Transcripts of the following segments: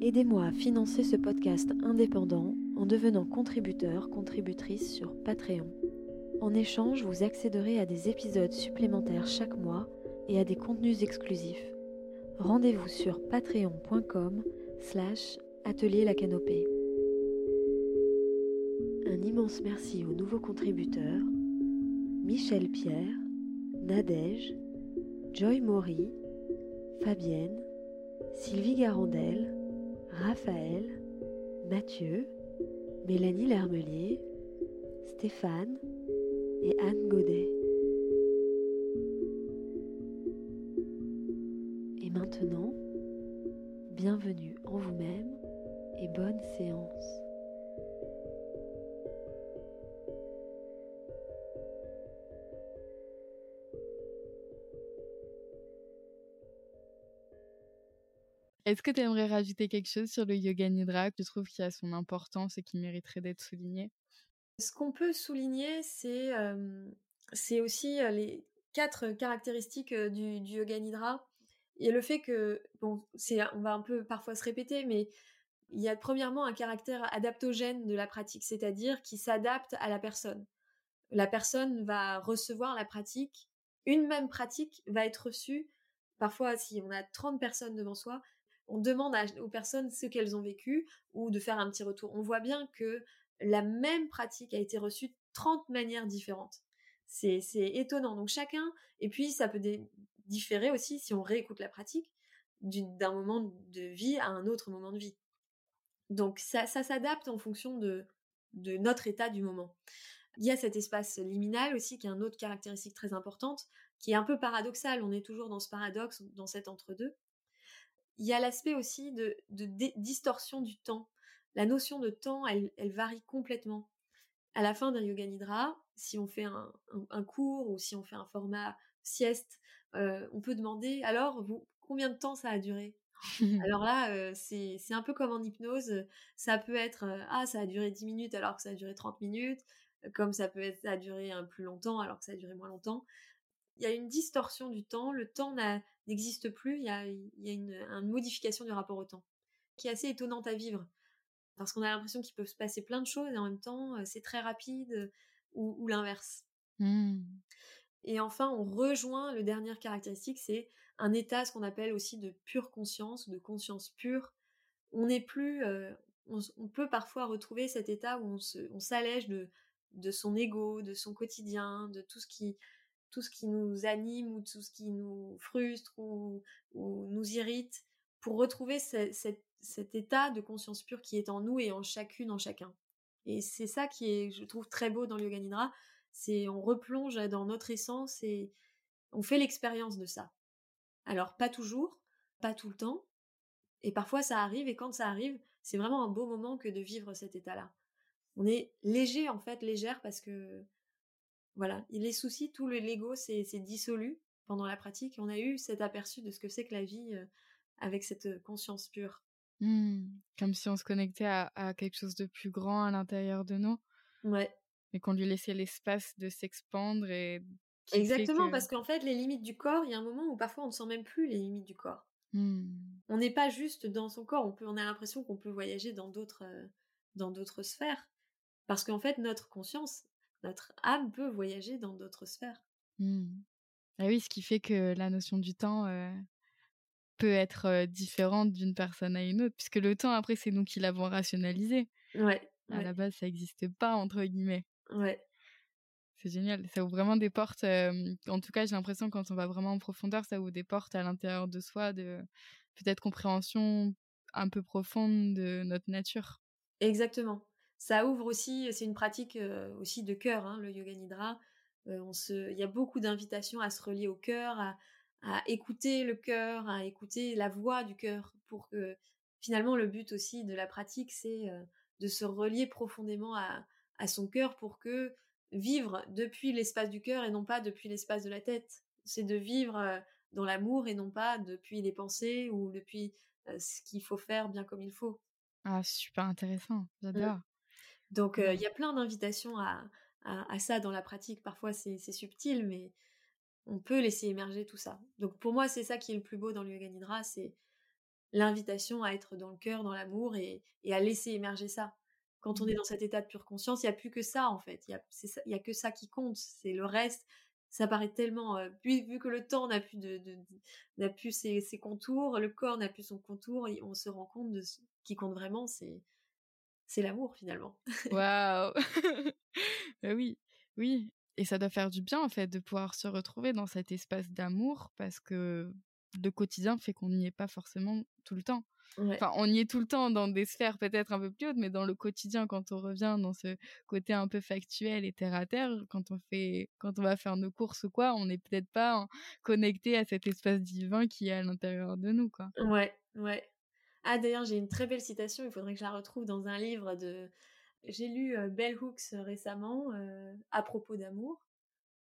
Aidez-moi à financer ce podcast indépendant en devenant contributeur, contributrice sur Patreon. En échange, vous accéderez à des épisodes supplémentaires chaque mois et à des contenus exclusifs. Rendez-vous sur patreon.com slash atelier la canopée. Un immense merci aux nouveaux contributeurs Michel Pierre, Nadège, Joy Maury, Fabienne, Sylvie Garandel, Raphaël, Mathieu, Mélanie Lermelier, Stéphane et Anne Godet. Et maintenant, bienvenue en vous-même et bonne séance. Est-ce que tu aimerais rajouter quelque chose sur le yoga nidra que tu trouves qui a son importance et qui mériterait d'être souligné? Ce qu'on peut souligner, c'est aussi les quatre caractéristiques du, du, yoga nidra et le fait que bon, on va un peu parfois se répéter, mais il y a premièrement un caractère adaptogène de la pratique, c'est-à-dire qui s'adapte à la personne. La personne va recevoir la pratique, une même pratique va être reçue. Parfois, si on a 30 personnes devant soi, on demande aux personnes ce qu'elles ont vécu ou de faire un petit retour. On voit bien que la même pratique a été reçue de 30 manières différentes. C'est, étonnant. Donc chacun, et puis ça peut différer aussi si on réécoute la pratique d'un moment de vie à un autre moment de vie. Donc ça, s'adapte en fonction de, de notre état du moment. Il y a cet espace liminal aussi qui est une autre caractéristique très importante, qui est un peu paradoxal. On est toujours dans ce paradoxe, dans cet entre-deux il y a l'aspect aussi de, distorsion du temps. La notion de temps, elle, varie complètement. À la fin d'un yoga nidra, si on fait un, cours ou si on fait un format sieste, euh, on peut demander alors vous, combien de temps ça a duré? Alors là, euh, c'est un peu comme en hypnose. Ça peut être euh, ah ça a duré 10 minutes alors que ça a duré 30 minutes, comme ça peut être ça a duré un plus longtemps alors que ça a duré moins longtemps il y a une distorsion du temps, le temps n'existe plus, il y a, une, modification du rapport au temps, qui est assez étonnante à vivre, parce qu'on a l'impression qu'il peut se passer plein de choses et en même temps euh, c'est très rapide ou, l'inverse. Mmh. Et enfin, on rejoint le dernier caractéristique, c'est un état, ce qu'on appelle aussi de pure conscience, de conscience pure. On n'est plus, euh, on, peut parfois retrouver cet état où on s'allège de, de son ego, de son quotidien, de tout ce qui, tout ce qui nous anime ou tout ce qui nous frustre ou, nous irrite pour retrouver cet état de conscience pure qui est en nous et en chacune, en chacun. Et c'est ça qui est, je trouve, très beau dans le Yoga c'est on replonge dans notre essence et on fait l'expérience de ça. Alors pas toujours, pas tout le temps, et parfois ça arrive, et quand ça arrive, c'est vraiment un beau moment que de vivre cet état-là. On est léger en fait, légère parce que voilà, les soucis, tout le Lego s'est dissolu pendant la pratique. On a eu cet aperçu de ce que c'est que la vie euh, avec cette conscience pure. Mmh. Comme si on se connectait à, quelque chose de plus grand à l'intérieur de nous. Ouais. Et qu'on lui laissait l'espace de s'expandre et. Exactement, parce qu'en fait, les limites du corps, il y a un moment où parfois on ne sent même plus les limites du corps. Mmh. On n'est pas juste dans son corps, on, peut, on a l'impression qu'on peut voyager dans d'autres, euh, dans d'autres sphères. Parce qu'en fait, notre conscience, notre âme peut voyager dans d'autres sphères. Mmh. Ah oui, ce qui fait que la notion du temps euh, peut être euh, différente d'une personne à une autre, puisque le temps, après, c'est nous qui l'avons rationalisé. Ouais. À la base, ça n'existe pas, entre guillemets. Ouais. C'est génial. Ça ouvre vraiment des portes. Euh, en tout cas, j'ai l'impression quand on va vraiment en profondeur, ça ouvre des portes à l'intérieur de soi, de peut-être compréhension un peu profonde de notre nature. Exactement. Ça ouvre aussi, c'est une pratique euh, aussi de cœur, hein, le yoga nidra. Euh, on se, il y a beaucoup d'invitations à se relier au cœur, à, à écouter le cœur, à écouter la voix du cœur pour que finalement, le but aussi de la pratique, c'est de se relier profondément à, à son cœur pour que vivre depuis l'espace du cœur et non pas depuis l'espace de la tête. C'est de vivre dans l'amour et non pas depuis les pensées ou depuis ce qu'il faut faire bien comme il faut. Ah, super intéressant, mmh. Donc, il y a plein d'invitations à, à, ça dans la pratique. Parfois, c'est subtil, mais on peut laisser émerger tout ça. Donc, pour moi, c'est ça qui est le plus beau dans le Yoga Nidra, c'est l'invitation à être dans le cœur, dans l'amour et, et, à laisser émerger ça. Quand on est mmh. dans cet état de pure conscience, il n'y a plus que ça, en fait. Il n'y a, a que ça qui compte. C'est le reste, ça paraît tellement euh, vu, que le temps n'a plus de, n'a plus ses, contours le corps n'a plus son contour on se rend compte de ce qui compte vraiment c'est c'est l'amour finalement waouh bah oui oui et ça doit faire du bien en fait de pouvoir se retrouver dans cet espace d'amour parce que le quotidien fait qu'on n'y est pas forcément tout le temps Enfin, on y est tout le temps dans des sphères peut-être un peu plus hautes, mais dans le quotidien, quand on revient dans ce côté un peu factuel et terre à terre, quand on fait, quand on va faire nos courses ou quoi, on n'est peut-être pas connecté à cet espace divin qui est à l'intérieur de nous, quoi. Ouais, ouais. Ah, d'ailleurs, j'ai une très belle citation, il faudrait que je la retrouve dans un livre de. J'ai lu euh, Bell Hooks récemment euh, à propos d'amour,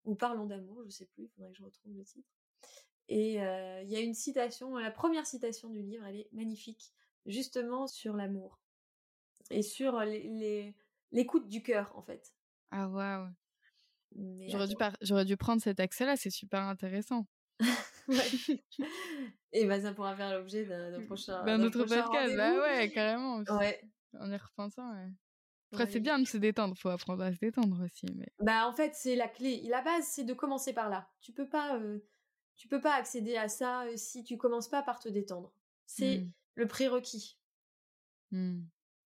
ou Parlons d'amour, je sais plus, il faudrait que je retrouve le titre. Et il y a une citation, la première citation du livre, elle est magnifique, justement sur l'amour et sur l'écoute du cœur, en fait. Ah waouh. J'aurais dû, j'aurais dû prendre cet accès-là, c'est super intéressant. et bah ça pourra faire l'objet d'un prochain. D'un autre podcast, bah ouais, carrément. Ouais. En y repensant, ouais. Après, c'est bien de se détendre, faut apprendre à se détendre aussi. Mais... Bah en fait, c'est la clé. La base, c'est de commencer par là. Tu peux pas tu peux pas accéder à ça euh, si tu commences pas par te détendre. C'est mmh. le prérequis. Mmh.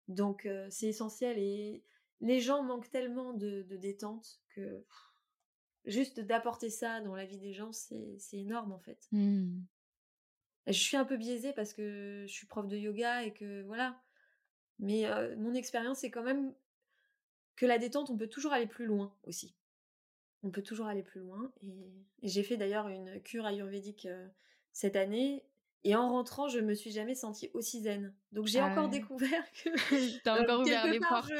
Donc euh, c'est essentiel et les gens manquent tellement de, détente que juste d'apporter ça dans la vie des gens, c'est énorme en fait. Mmh. Je suis un peu biaisée parce que je suis prof de yoga et que voilà. Mais euh, mon expérience c'est quand même que la détente, on peut toujours aller plus loin aussi on peut toujours aller plus loin. Et, j'ai fait d'ailleurs une cure ayurvédique euh, cette année. Et en rentrant, je me suis jamais sentie aussi zen. Donc j'ai encore découvert que T'as encore ouvert les portes.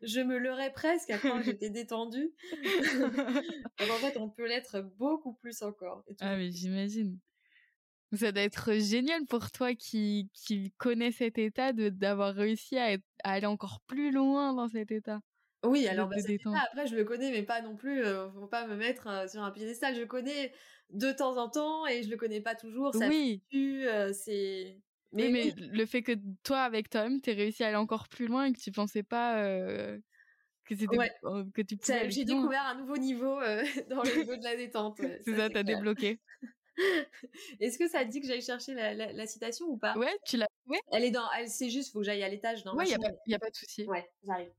Je, me leurrais presque à quand j'étais détendue. en fait, on peut l'être beaucoup plus encore. ah mais j'imagine. Ça doit être génial pour toi qui, qui connais cet état de d'avoir réussi à, à aller encore plus loin dans cet état. Oui, alors bah, après je le connais, mais pas non plus. Euh, faut pas me mettre euh, sur un piédestal. Je le connais de temps en temps et je le connais pas toujours. Ça oui. Euh, c'est. Mais, mais le fait que toi, avec Tom, t'aies réussi à aller encore plus loin et que tu pensais pas que c'était que tu pouvais. J'ai découvert un nouveau niveau dans le niveau de la détente. c'est ça, t'as débloqué. Est-ce que ça dit que j'aille chercher la, la, citation ou pas? Ouais, tu l'as. Ouais. Elle est dans. Elle, c'est juste, faut que j'aille à l'étage. Ouais, il y, y, a pas de souci. Ouais, j'arrive.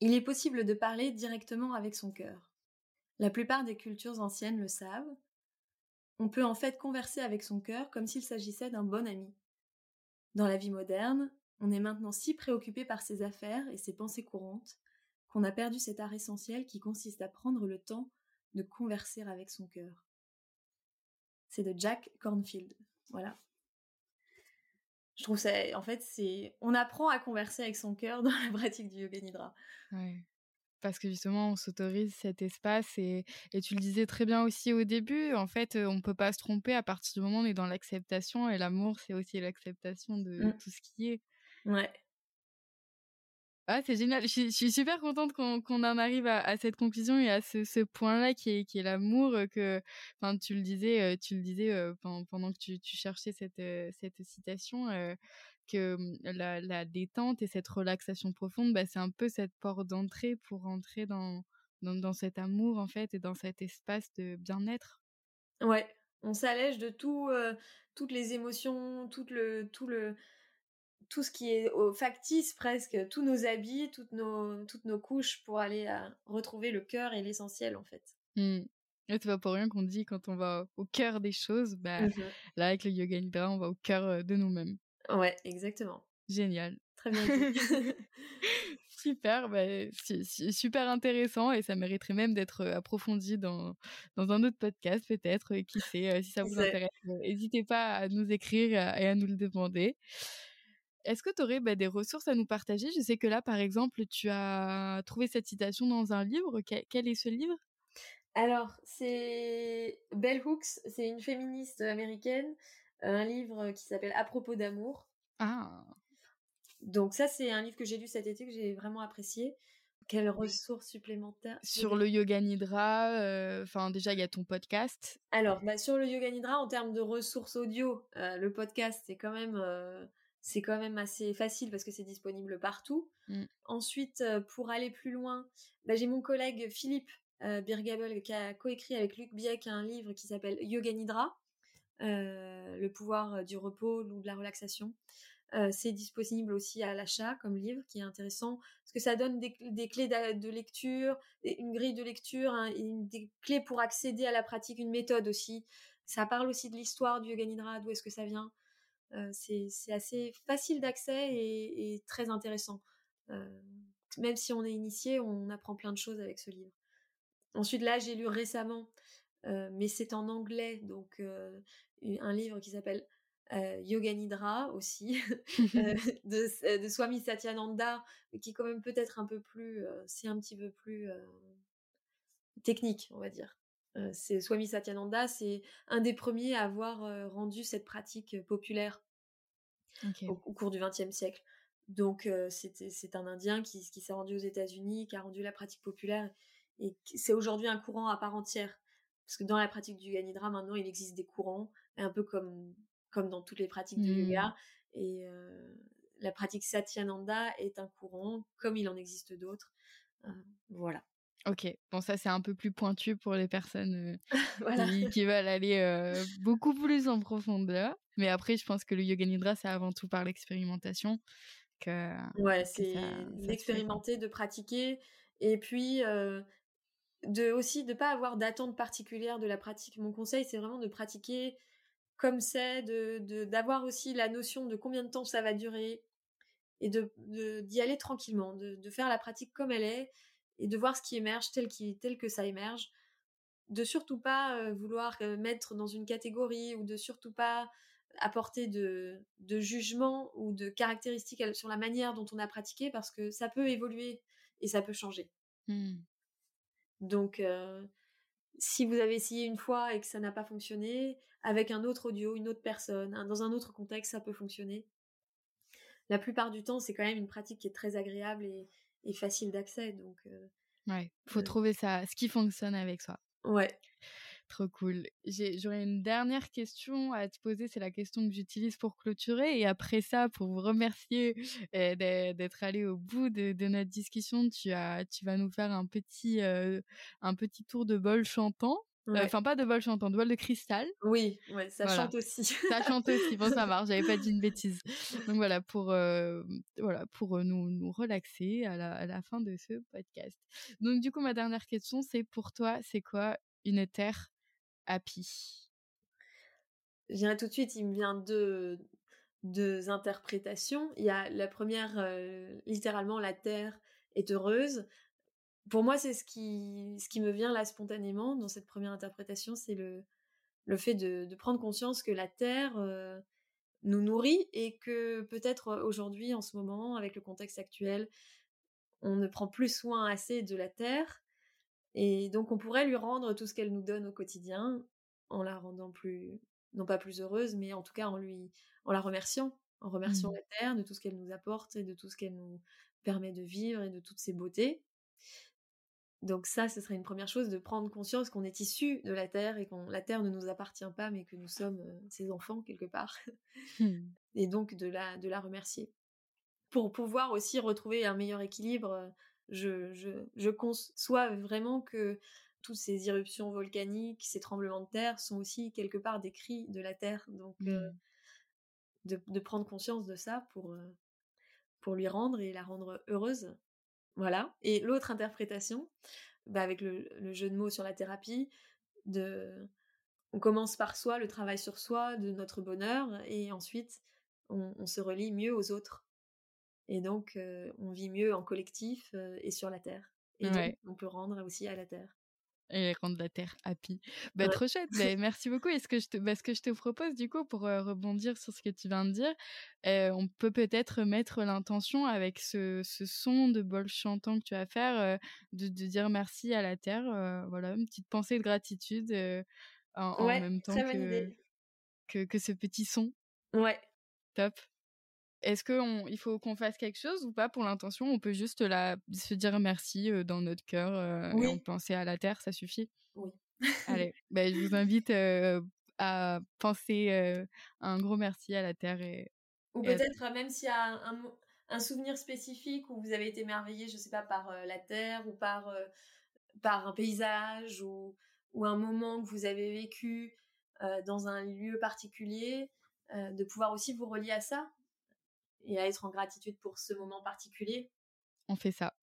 Il est possible de parler directement avec son cœur. La plupart des cultures anciennes le savent. On peut en fait converser avec son cœur comme s'il s'agissait d'un bon ami. Dans la vie moderne, on est maintenant si préoccupé par ses affaires et ses pensées courantes qu'on a perdu cet art essentiel qui consiste à prendre le temps de converser avec son cœur. C'est de Jack Cornfield. Voilà je trouve ça, en fait, c'est, on apprend à converser avec son cœur dans la pratique du yoga nidra. Ouais. Parce que justement, on s'autorise cet espace et, et tu le disais très bien aussi au début, en fait, on ne peut pas se tromper à partir du moment où on est dans l'acceptation et l'amour, c'est aussi l'acceptation de mmh. tout ce qui est. Ouais. Ah, c'est génial. Je suis, super contente qu'on en arrive à, cette conclusion et à ce, point-là qui est, qui est l'amour euh, que, enfin, tu le disais, euh, tu le disais euh, pendant, que tu, cherchais cette, cette citation, que hum, la, détente et cette relaxation profonde, bah, c'est un peu cette porte d'entrée pour entrer dans, dans, cet amour, en fait, et dans cet espace de bien-être. Ouais, on s'allège de tout, toutes les émotions, tout le, tout le, tout ce qui est au factice presque, tous nos habits, toutes nos, toutes nos couches pour aller à euh, retrouver le cœur et l'essentiel en fait. Mmh. Et c'est pas pour rien qu'on dit quand on va au cœur des choses, bah, mmh là avec le yoga nidra, on va au cœur euh, de nous-mêmes. Ouais, exactement. Génial. très bien. super, bah, c'est super intéressant et ça mériterait même d'être approfondi dans, dans un autre podcast peut-être. Qui sait, si ça vous intéresse, n'hésitez pas à nous écrire et à nous le demander. Est-ce que tu aurais bah, des ressources à nous partager? Je sais que là, par exemple, tu as trouvé cette citation dans un livre. Quel, est ce livre? Alors, c'est Bell Hooks, c'est une féministe américaine, un livre qui s'appelle À propos d'amour. Ah. Donc ça, c'est un livre que j'ai lu cet été que j'ai vraiment apprécié. Quelles ressources supplémentaires Sur le yoga nidra, euh, enfin déjà il y a ton podcast. Alors bah, sur le yoga nidra, en termes de ressources audio, euh, le podcast c'est quand même euh, c'est quand même assez facile parce que c'est disponible partout. Mm. Ensuite, pour aller plus loin, bah, j'ai mon collègue Philippe Birgabel qui a coécrit avec Luc Bieck un livre qui s'appelle Yoga Nidra, le pouvoir du repos ou de la relaxation. Euh, c'est disponible aussi à l'achat comme livre, qui est intéressant, parce que ça donne des, clés de, lecture, une grille de lecture, hein, des clés pour accéder à la pratique, une méthode aussi. Ça parle aussi de l'histoire du Yoga Nidra, d'où est-ce que ça vient. Euh, c'est assez facile d'accès et, très intéressant. Euh, même si on est initié, on apprend plein de choses avec ce livre. Ensuite, là, j'ai lu récemment, mais c'est en anglais, donc un livre qui s'appelle euh, Yoga Nidra aussi, euh, de, de, Swami Satyananda, qui est quand même peut-être un peu plus, euh, c'est un petit peu plus technique, on va dire. C'est Swami Satyananda, c'est un des premiers à avoir rendu cette pratique populaire au, cours du XXe siècle. Donc c'est un Indien qui, qui s'est rendu aux États-Unis, qui a rendu la pratique populaire, et c'est aujourd'hui un courant à part entière. Parce que dans la pratique du Yoga Nidra, maintenant, il existe des courants, un peu comme comme dans toutes les pratiques du yoga. Mmh. Et euh, la pratique Satyananda est un courant, comme il en existe d'autres. Euh, voilà. Ok, bon ça c'est un peu plus pointu pour les personnes euh, qui, veulent aller beaucoup plus en profondeur. Mais après, je pense que le yoga nidra c'est avant tout par l'expérimentation. Que, ouais, c'est d'expérimenter, de pratiquer, et puis de aussi de pas avoir d'attente particulière de la pratique. Mon conseil, c'est vraiment de pratiquer comme c'est, de d'avoir aussi la notion de combien de temps ça va durer et de d'y aller tranquillement, de, de, faire la pratique comme elle est et de voir ce qui émerge tel, qui, tel que ça émerge, de surtout pas vouloir mettre dans une catégorie ou de surtout pas apporter de, de jugement ou de caractéristiques sur la manière dont on a pratiqué parce que ça peut évoluer et ça peut changer. Mmh. Donc, euh, si vous avez essayé une fois et que ça n'a pas fonctionné, avec un autre audio, une autre personne, dans un autre contexte, ça peut fonctionner. La plupart du temps, c'est quand même une pratique qui est très agréable et, facile d'accès. Donc, ouais, faut trouver ça, ce qui fonctionne avec soi. Ouais. Trop cool. J'aurais une dernière question à te poser. C'est la question que j'utilise pour clôturer. Et après ça, pour vous remercier euh, d'être allé au bout de, notre discussion, tu, as, tu vas nous faire un petit, euh, un petit tour de bol chantant. Euh, enfin, pas de bol chantant, de bol de cristal. Oui, ouais, ça chante aussi. ça chante aussi. Bon, ça marche. J'avais pas dit une bêtise. Donc voilà, pour, voilà, pour nous, nous relaxer à la, à la fin de ce podcast. Donc du coup, ma dernière question, c'est pour toi, c'est quoi une terre happy? Dirais tout de suite, il me vient deux, deux interprétations. Il y a la première, euh, littéralement, la Terre est heureuse. Pour moi, c'est ce qui, ce qui me vient là spontanément dans cette première interprétation, c'est le, le fait de, prendre conscience que la Terre euh, nous nourrit et que peut-être aujourd'hui, en ce moment, avec le contexte actuel, on ne prend plus soin assez de la Terre et donc on pourrait lui rendre tout ce qu'elle nous donne au quotidien en la rendant plus, non pas plus heureuse, mais en tout cas en lui, en la remerciant, en remerciant mmh. la terre de tout ce qu'elle nous apporte et de tout ce qu'elle nous permet de vivre et de toutes ses beautés. Donc ça, ce serait une première chose de prendre conscience qu'on est issu de la terre et que la terre ne nous appartient pas, mais que nous sommes euh, ses enfants quelque part. Mmh. Et donc de la, de la remercier. Pour pouvoir aussi retrouver un meilleur équilibre euh, je, je, je conçois vraiment que toutes ces irruptions volcaniques, ces tremblements de terre sont aussi quelque part des cris de la terre. Donc, euh, mmh. de, prendre conscience de ça pour, pour lui rendre et la rendre heureuse. Voilà. Et l'autre interprétation, bah avec le, jeu de mots sur la thérapie, de, on commence par soi, le travail sur soi, de notre bonheur, et ensuite on se relie mieux aux autres. Et donc, on vit mieux en collectif et sur la Terre. Et donc, on peut rendre aussi à la Terre et rendre la terre happy. Bah, Trop chouette. Bah, merci beaucoup. Et ce que, je te, bah, ce que je te propose, du coup, pour rebondir sur ce que tu viens de dire, on peut peut-être mettre l'intention avec ce, ce, son de bol chantant que tu vas faire, de, de, dire merci à la terre. voilà, une petite pensée de gratitude en, même temps que, que, que, ce petit son. Ouais. Top. Est-ce qu'il faut qu'on fasse quelque chose ou pas pour l'intention? On peut juste la, se dire merci dans notre cœur et on penser à la terre, ça suffit? Oui. Allez, ben, je vous invite à penser un gros merci à la terre. Et, ou peut-être même s'il y a un, un, souvenir spécifique où vous avez été émerveillé, je sais pas, par la terre ou par, par un paysage ou, ou un moment que vous avez vécu dans un lieu particulier, de pouvoir aussi vous relier à ça? Et à être en gratitude pour ce moment particulier. On fait ça.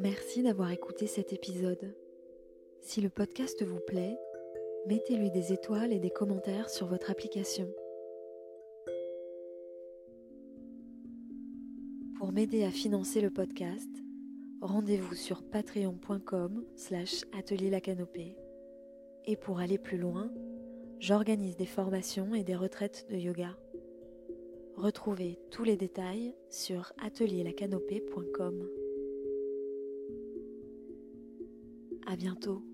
Merci d'avoir écouté cet épisode. Si le podcast vous plaît, mettez-lui des étoiles et des commentaires sur votre application. Pour m'aider à financer le podcast, rendez-vous sur patreon.com slash atelier la canopée. Et pour aller plus loin, j'organise des formations et des retraites de yoga. Retrouvez tous les détails sur atelierlacanopée.com. À bientôt.